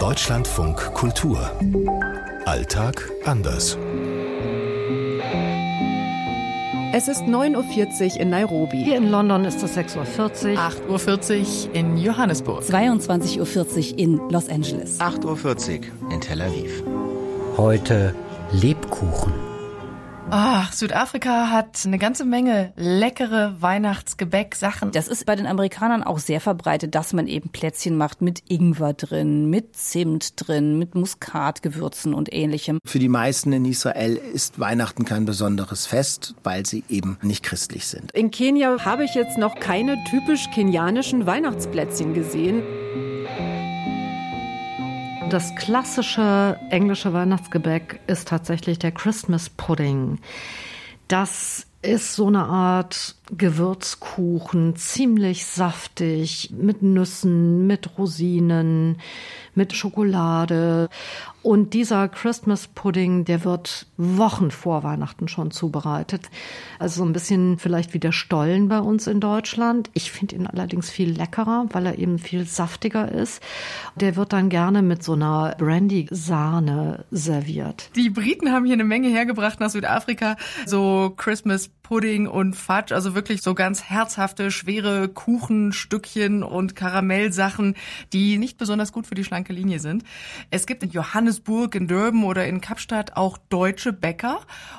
Deutschlandfunk Kultur. Alltag anders. Es ist 9.40 Uhr in Nairobi. Hier in London ist es 6.40 Uhr. 8.40 Uhr in Johannesburg. 22.40 Uhr in Los Angeles. 8.40 Uhr in Tel Aviv. Heute Lebkuchen. Ach, Südafrika hat eine ganze Menge leckere Weihnachtsgebäck-Sachen. Das ist bei den Amerikanern auch sehr verbreitet, dass man eben Plätzchen macht mit Ingwer drin, mit Zimt drin, mit Muskatgewürzen und ähnlichem. Für die meisten in Israel ist Weihnachten kein besonderes Fest, weil sie eben nicht christlich sind. In Kenia habe ich jetzt noch keine typisch kenianischen Weihnachtsplätzchen gesehen. Das klassische englische Weihnachtsgebäck ist tatsächlich der Christmas Pudding. Das ist so eine Art Gewürzkuchen, ziemlich saftig, mit Nüssen, mit Rosinen, mit Schokolade. Und dieser Christmas Pudding, der wird Wochen vor Weihnachten schon zubereitet. Also so ein bisschen vielleicht wie der Stollen bei uns in Deutschland. Ich finde ihn allerdings viel leckerer, weil er eben viel saftiger ist. Der wird dann gerne mit so einer Brandy-Sahne serviert. Die Briten haben hier eine Menge hergebracht nach Südafrika. So Christmas Pudding und Fudge, also wirklich so ganz herzhafte, schwere Kuchenstückchen und Karamellsachen, die nicht besonders gut für die schlanke Linie sind. Es gibt in Johannesburg, in Durban oder in Kapstadt auch deutsche Bäcker.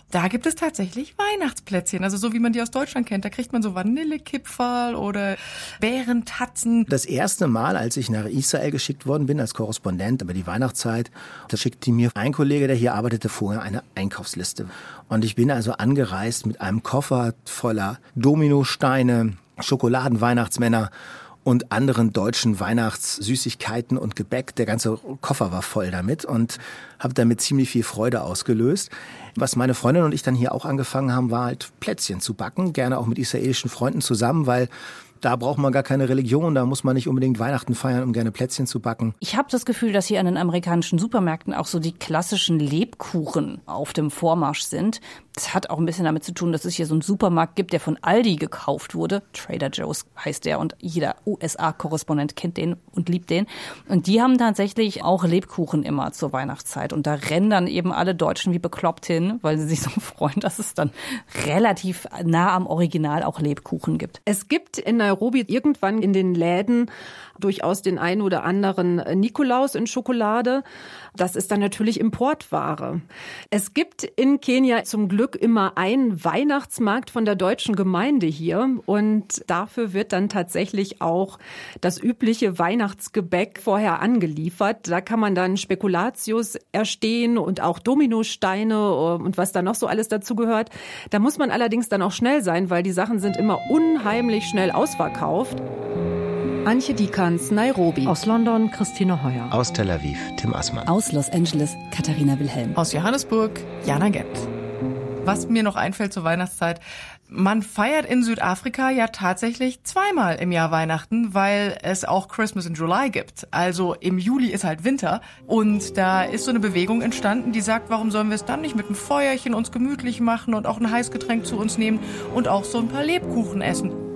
Da gibt es tatsächlich Weihnachtsplätzchen, also so wie man die aus Deutschland kennt. Da kriegt man so Vanillekipferl oder Bärentatzen. Das erste Mal, als ich nach Israel geschickt worden bin als Korrespondent über die Weihnachtszeit, da schickte mir ein Kollege, der hier arbeitete, vorher eine Einkaufsliste. Und ich bin also angereist mit einem Koffer voller Dominosteine, Schokoladenweihnachtsmänner und anderen deutschen Weihnachtssüßigkeiten und Gebäck. Der ganze Koffer war voll damit und habe damit ziemlich viel Freude ausgelöst. Was meine Freundin und ich dann hier auch angefangen haben, war halt Plätzchen zu backen, gerne auch mit israelischen Freunden zusammen, weil da braucht man gar keine Religion, da muss man nicht unbedingt Weihnachten feiern, um gerne Plätzchen zu backen. Ich habe das Gefühl, dass hier an den amerikanischen Supermärkten auch so die klassischen Lebkuchen auf dem Vormarsch sind. Das hat auch ein bisschen damit zu tun, dass es hier so einen Supermarkt gibt, der von Aldi gekauft wurde. Trader Joe's heißt der und jeder USA-Korrespondent kennt den und liebt den. Und die haben tatsächlich auch Lebkuchen immer zur Weihnachtszeit. Und da rennen dann eben alle Deutschen wie bekloppt hin, weil sie sich so freuen, dass es dann relativ nah am Original auch Lebkuchen gibt. Es gibt in Nairobi irgendwann in den Läden durchaus den einen oder anderen Nikolaus in Schokolade. Das ist dann natürlich Importware. Es gibt in Kenia zum Glück immer einen Weihnachtsmarkt von der deutschen Gemeinde hier und dafür wird dann tatsächlich auch das übliche Weihnachtsgebäck vorher angeliefert. Da kann man dann Spekulatius erstehen und auch Dominosteine und was da noch so alles dazu gehört. Da muss man allerdings dann auch schnell sein, weil die Sachen sind immer unheimlich schnell ausverkauft. Antje Dikans, Nairobi. Aus London Christine Heuer. Aus Tel Aviv Tim Assmann. Aus Los Angeles Katharina Wilhelm. Aus Johannesburg Jana Gent. Was mir noch einfällt zur Weihnachtszeit, man feiert in Südafrika ja tatsächlich zweimal im Jahr Weihnachten, weil es auch Christmas in July gibt. Also im Juli ist halt Winter und da ist so eine Bewegung entstanden, die sagt, warum sollen wir es dann nicht mit einem Feuerchen uns gemütlich machen und auch ein Heißgetränk zu uns nehmen und auch so ein paar Lebkuchen essen.